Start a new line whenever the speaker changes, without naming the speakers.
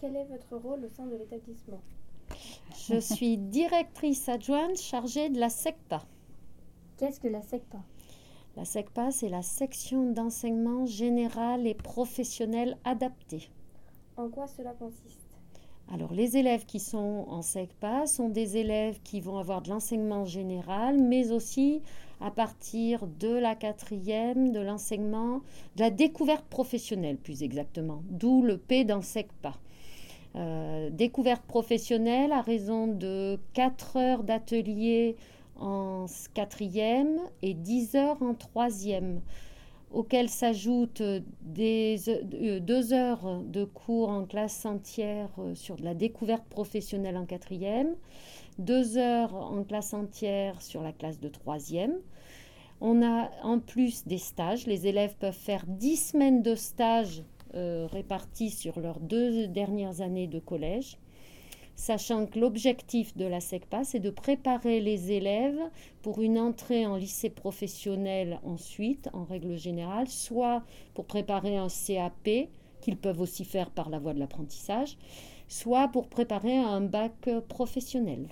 Quel est votre rôle au sein de l'établissement?
Je suis directrice adjointe chargée de la SECPA.
Qu'est-ce que la SECPA
La SECPA, c'est la section d'enseignement général et professionnel adapté.
En quoi cela consiste?
Alors, les élèves qui sont en SECPA sont des élèves qui vont avoir de l'enseignement général, mais aussi à partir de la quatrième, de l'enseignement, de la découverte professionnelle plus exactement, d'où le P dans SECPA. Euh, découverte professionnelle à raison de 4 heures d'atelier en quatrième et 10 heures en troisième, auxquelles s'ajoutent des euh, deux heures de cours en classe entière euh, sur de la découverte professionnelle en quatrième, deux heures en classe entière sur la classe de troisième. On a en plus des stages. Les élèves peuvent faire 10 semaines de stage euh, répartis sur leurs deux dernières années de collège, sachant que l'objectif de la SECPA, c'est de préparer les élèves pour une entrée en lycée professionnel ensuite, en règle générale, soit pour préparer un CAP, qu'ils peuvent aussi faire par la voie de l'apprentissage, soit pour préparer un bac professionnel.